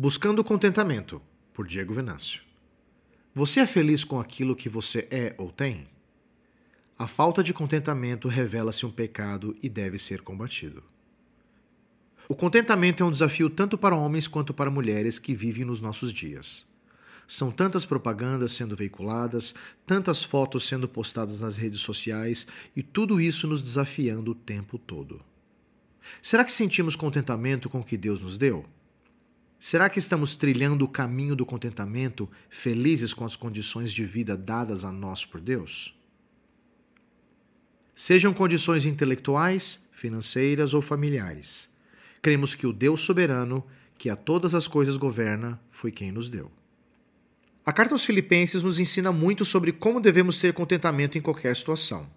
Buscando o Contentamento, por Diego Venâncio. Você é feliz com aquilo que você é ou tem? A falta de contentamento revela-se um pecado e deve ser combatido. O contentamento é um desafio tanto para homens quanto para mulheres que vivem nos nossos dias. São tantas propagandas sendo veiculadas, tantas fotos sendo postadas nas redes sociais e tudo isso nos desafiando o tempo todo. Será que sentimos contentamento com o que Deus nos deu? Será que estamos trilhando o caminho do contentamento, felizes com as condições de vida dadas a nós por Deus? Sejam condições intelectuais, financeiras ou familiares. Cremos que o Deus soberano, que a todas as coisas governa, foi quem nos deu. A carta aos Filipenses nos ensina muito sobre como devemos ter contentamento em qualquer situação.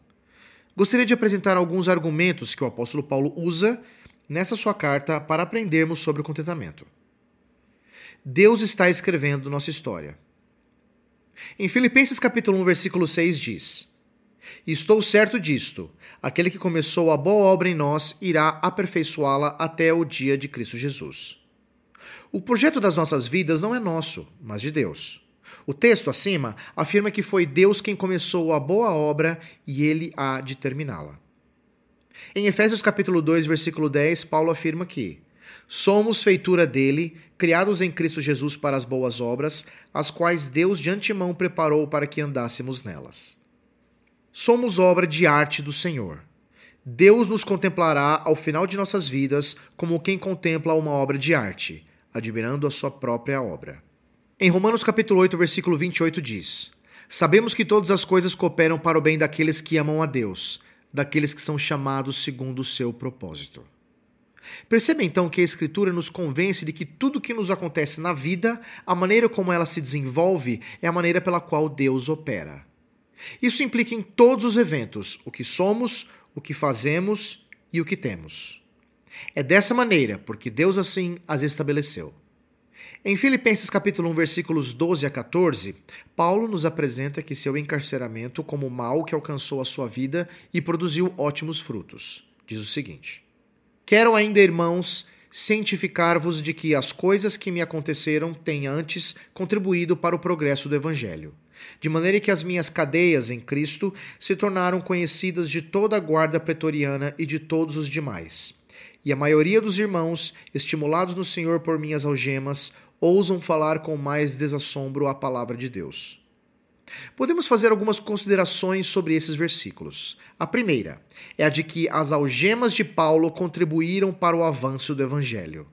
Gostaria de apresentar alguns argumentos que o apóstolo Paulo usa nessa sua carta para aprendermos sobre o contentamento. Deus está escrevendo nossa história. Em Filipenses capítulo 1, versículo 6 diz: Estou certo disto, aquele que começou a boa obra em nós irá aperfeiçoá-la até o dia de Cristo Jesus. O projeto das nossas vidas não é nosso, mas de Deus. O texto acima afirma que foi Deus quem começou a boa obra e ele há de terminá-la. Em Efésios capítulo 2, versículo 10, Paulo afirma que somos feitura dele, criados em Cristo Jesus para as boas obras, as quais Deus de antemão preparou para que andássemos nelas. Somos obra de arte do Senhor. Deus nos contemplará ao final de nossas vidas como quem contempla uma obra de arte, admirando a sua própria obra. Em Romanos capítulo 8, versículo 28 diz: Sabemos que todas as coisas cooperam para o bem daqueles que amam a Deus, daqueles que são chamados segundo o seu propósito. Perceba então que a Escritura nos convence de que tudo o que nos acontece na vida, a maneira como ela se desenvolve, é a maneira pela qual Deus opera. Isso implica em todos os eventos, o que somos, o que fazemos e o que temos. É dessa maneira, porque Deus assim as estabeleceu. Em Filipenses capítulo 1, versículos 12 a 14, Paulo nos apresenta que seu encarceramento como mal que alcançou a sua vida e produziu ótimos frutos. Diz o seguinte: Quero ainda, irmãos, cientificar-vos de que as coisas que me aconteceram têm antes contribuído para o progresso do evangelho, de maneira que as minhas cadeias em Cristo se tornaram conhecidas de toda a guarda pretoriana e de todos os demais. E a maioria dos irmãos, estimulados no Senhor por minhas algemas, ousam falar com mais desassombro a palavra de Deus. Podemos fazer algumas considerações sobre esses versículos. A primeira é a de que as algemas de Paulo contribuíram para o avanço do evangelho.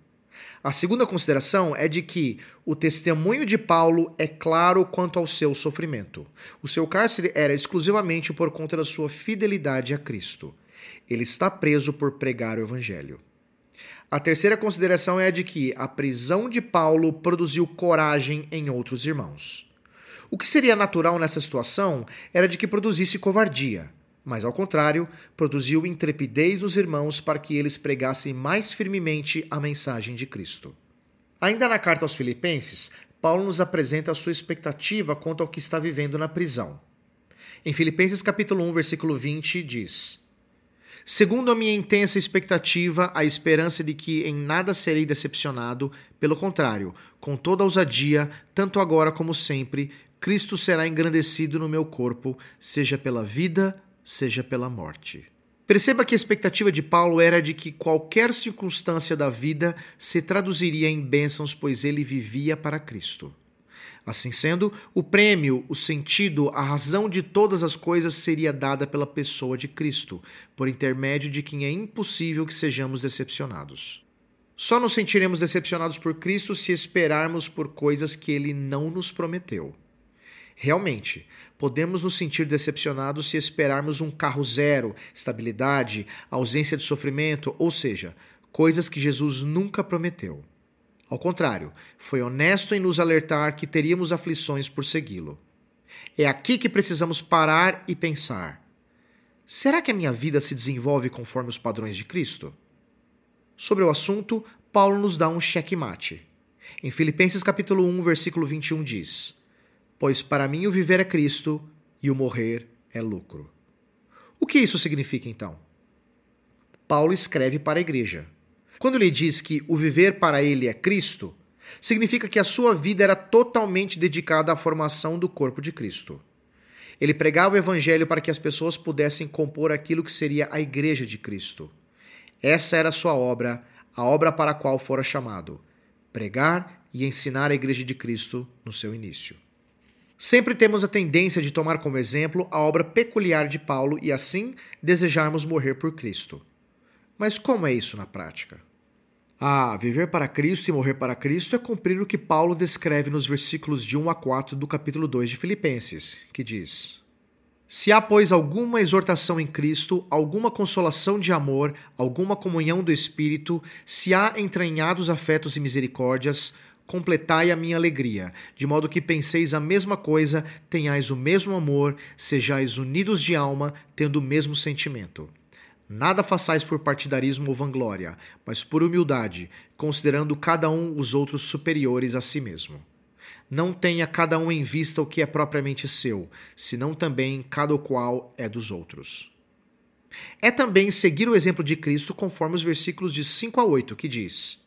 A segunda consideração é de que o testemunho de Paulo é claro quanto ao seu sofrimento. O seu cárcere era exclusivamente por conta da sua fidelidade a Cristo. Ele está preso por pregar o evangelho. A terceira consideração é a de que a prisão de Paulo produziu coragem em outros irmãos. O que seria natural nessa situação era de que produzisse covardia, mas ao contrário, produziu intrepidez nos irmãos para que eles pregassem mais firmemente a mensagem de Cristo. Ainda na carta aos Filipenses, Paulo nos apresenta a sua expectativa quanto ao que está vivendo na prisão. Em Filipenses capítulo 1, versículo 20, diz: Segundo a minha intensa expectativa, a esperança de que em nada serei decepcionado, pelo contrário, com toda ousadia, tanto agora como sempre, Cristo será engrandecido no meu corpo, seja pela vida, seja pela morte. Perceba que a expectativa de Paulo era de que qualquer circunstância da vida se traduziria em bênçãos, pois ele vivia para Cristo. Assim sendo, o prêmio, o sentido, a razão de todas as coisas seria dada pela pessoa de Cristo, por intermédio de quem é impossível que sejamos decepcionados. Só nos sentiremos decepcionados por Cristo se esperarmos por coisas que ele não nos prometeu. Realmente, podemos nos sentir decepcionados se esperarmos um carro zero, estabilidade, ausência de sofrimento, ou seja, coisas que Jesus nunca prometeu. Ao contrário, foi honesto em nos alertar que teríamos aflições por segui-lo. É aqui que precisamos parar e pensar: será que a minha vida se desenvolve conforme os padrões de Cristo? Sobre o assunto, Paulo nos dá um checkmate. Em Filipenses capítulo 1, versículo 21 diz: Pois para mim o viver é Cristo e o morrer é lucro. O que isso significa então? Paulo escreve para a igreja. Quando ele diz que o viver para ele é Cristo, Significa que a sua vida era totalmente dedicada à formação do corpo de Cristo. Ele pregava o evangelho para que as pessoas pudessem compor aquilo que seria a igreja de Cristo. Essa era a sua obra, a obra para a qual fora chamado: pregar e ensinar a igreja de Cristo no seu início. Sempre temos a tendência de tomar como exemplo a obra peculiar de Paulo e assim desejarmos morrer por Cristo. Mas como é isso na prática? Ah, viver para Cristo e morrer para Cristo é cumprir o que Paulo descreve nos versículos de 1 a 4 do capítulo 2 de Filipenses, que diz: Se há, pois, alguma exortação em Cristo, alguma consolação de amor, alguma comunhão do Espírito, se há entranhados afetos e misericórdias, completai a minha alegria, de modo que penseis a mesma coisa, tenhais o mesmo amor, sejais unidos de alma, tendo o mesmo sentimento. Nada façais por partidarismo ou vanglória, mas por humildade, considerando cada um os outros superiores a si mesmo. Não tenha cada um em vista o que é propriamente seu, senão também cada qual é dos outros. É também seguir o exemplo de Cristo conforme os versículos de 5 a 8, que diz: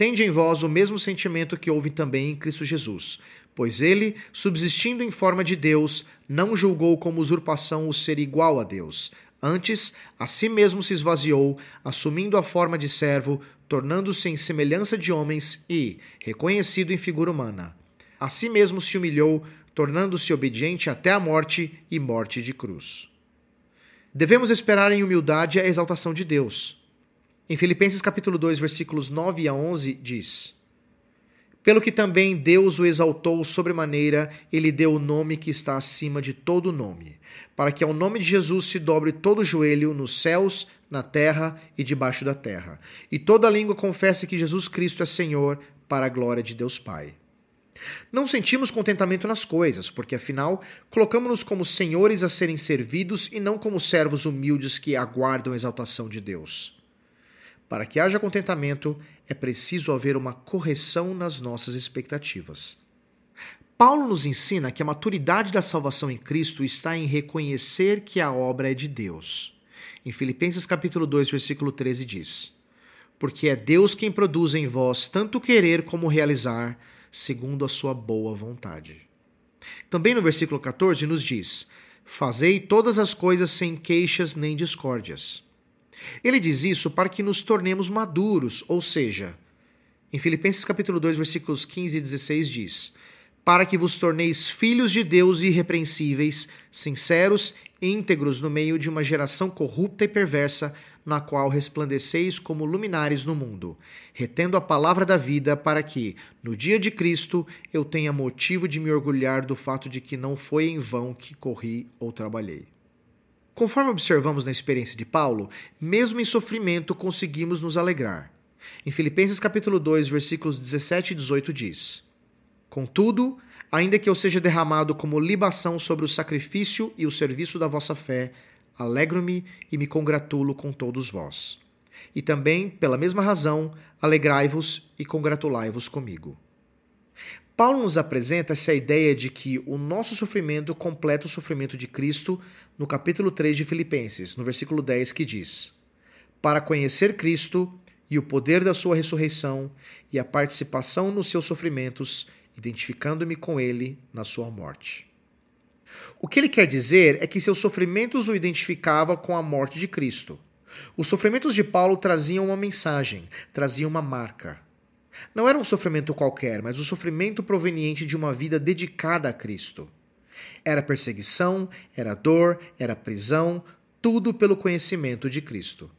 Tende em vós o mesmo sentimento que houve também em Cristo Jesus, pois ele, subsistindo em forma de Deus, não julgou como usurpação o ser igual a Deus Antes, a si mesmo se esvaziou, assumindo a forma de servo, tornando-se em semelhança de homens e, reconhecido em figura humana, a si mesmo se humilhou, tornando-se obediente até a morte e morte de cruz. Devemos esperar em humildade a exaltação de Deus. Em Filipenses capítulo 2, versículos 9 a 11 diz: Pelo que também Deus o exaltou sobremaneira e lhe deu o nome que está acima de todo nome para que ao nome de Jesus se dobre todo joelho nos céus, na terra e debaixo da terra, e toda língua confesse que Jesus Cristo é Senhor, para a glória de Deus Pai. Não sentimos contentamento nas coisas, porque afinal colocamos-nos como senhores a serem servidos e não como servos humildes que aguardam a exaltação de Deus. Para que haja contentamento, é preciso haver uma correção nas nossas expectativas. Paulo nos ensina que a maturidade da salvação em Cristo está em reconhecer que a obra é de Deus. Em Filipenses capítulo 2, versículo 13 diz: Porque é Deus quem produz em vós tanto querer como realizar, segundo a sua boa vontade. Também no versículo 14 nos diz: Fazei todas as coisas sem queixas nem discórdias. Ele diz isso para que nos tornemos maduros, ou seja, em Filipenses capítulo 2, versículos 15 e 16 diz: para que vos torneis filhos de Deus irrepreensíveis, sinceros, íntegros no meio de uma geração corrupta e perversa, na qual resplandeceis como luminares no mundo, retendo a palavra da vida, para que, no dia de Cristo, eu tenha motivo de me orgulhar do fato de que não foi em vão que corri ou trabalhei. Conforme observamos na experiência de Paulo, mesmo em sofrimento conseguimos nos alegrar. Em Filipenses capítulo 2, versículos 17 e 18 diz: Contudo, ainda que eu seja derramado como libação sobre o sacrifício e o serviço da vossa fé, alegro-me e me congratulo com todos vós. E também, pela mesma razão, alegrai-vos e congratulai-vos comigo. Paulo nos apresenta essa ideia de que o nosso sofrimento completa o sofrimento de Cristo no capítulo 3 de Filipenses, no versículo 10, que diz: Para conhecer Cristo e o poder da sua ressurreição e a participação nos seus sofrimentos identificando-me com ele na sua morte. O que ele quer dizer é que seus sofrimentos o identificavam com a morte de Cristo. Os sofrimentos de Paulo traziam uma mensagem, traziam uma marca. Não era um sofrimento qualquer, mas o sofrimento proveniente de uma vida dedicada a Cristo. Era perseguição, era dor, era prisão, tudo pelo conhecimento de Cristo.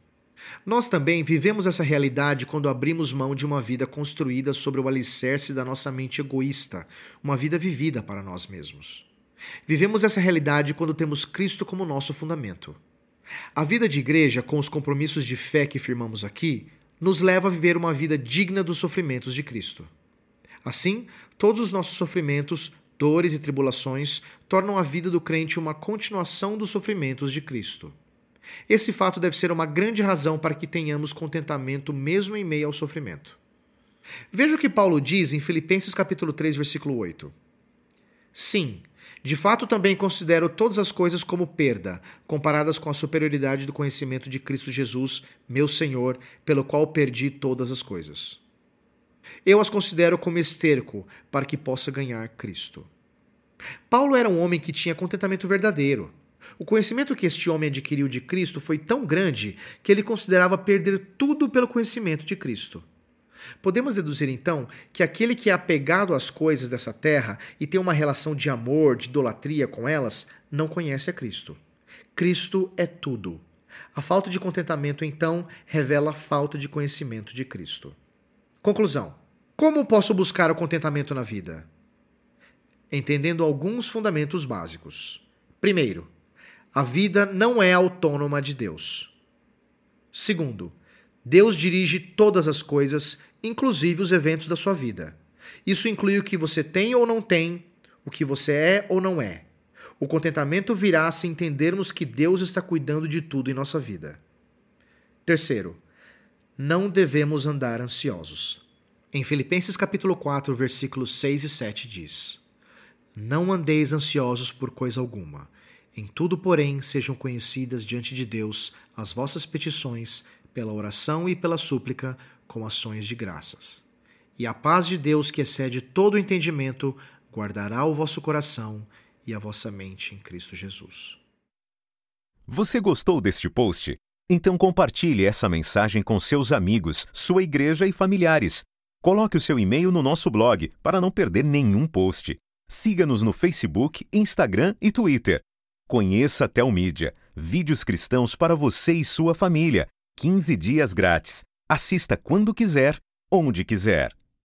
Nós também vivemos essa realidade quando abrimos mão de uma vida construída sobre o alicerce da nossa mente egoísta, uma vida vivida para nós mesmos. Vivemos essa realidade quando temos Cristo como nosso fundamento. A vida de igreja, com os compromissos de fé que firmamos aqui, nos leva a viver uma vida digna dos sofrimentos de Cristo. Assim, todos os nossos sofrimentos, dores e tribulações tornam a vida do crente uma continuação dos sofrimentos de Cristo. Esse fato deve ser uma grande razão para que tenhamos contentamento mesmo em meio ao sofrimento. Veja o que Paulo diz em Filipenses capítulo 3, versículo 8. Sim, de fato também considero todas as coisas como perda, comparadas com a superioridade do conhecimento de Cristo Jesus, meu Senhor, pelo qual perdi todas as coisas. Eu as considero como esterco para que possa ganhar Cristo. Paulo era um homem que tinha contentamento verdadeiro. O conhecimento que este homem adquiriu de Cristo foi tão grande que ele considerava perder tudo pelo conhecimento de Cristo. Podemos deduzir então que aquele que é apegado às coisas dessa terra e tem uma relação de amor, de idolatria com elas, não conhece a Cristo. Cristo é tudo. A falta de contentamento, então, revela a falta de conhecimento de Cristo. Conclusão: Como posso buscar o contentamento na vida? Entendendo alguns fundamentos básicos. Primeiro, a vida não é autônoma de Deus. Segundo, Deus dirige todas as coisas, inclusive os eventos da sua vida. Isso inclui o que você tem ou não tem, o que você é ou não é. O contentamento virá se entendermos que Deus está cuidando de tudo em nossa vida. Terceiro, não devemos andar ansiosos. Em Filipenses capítulo 4, versículos 6 e 7 diz: Não andeis ansiosos por coisa alguma, em tudo, porém, sejam conhecidas diante de Deus as vossas petições, pela oração e pela súplica, com ações de graças. E a paz de Deus, que excede todo o entendimento, guardará o vosso coração e a vossa mente em Cristo Jesus. Você gostou deste post? Então compartilhe essa mensagem com seus amigos, sua igreja e familiares. Coloque o seu e-mail no nosso blog para não perder nenhum post. Siga-nos no Facebook, Instagram e Twitter. Conheça a Telmídia, vídeos cristãos para você e sua família. 15 dias grátis. Assista quando quiser, onde quiser.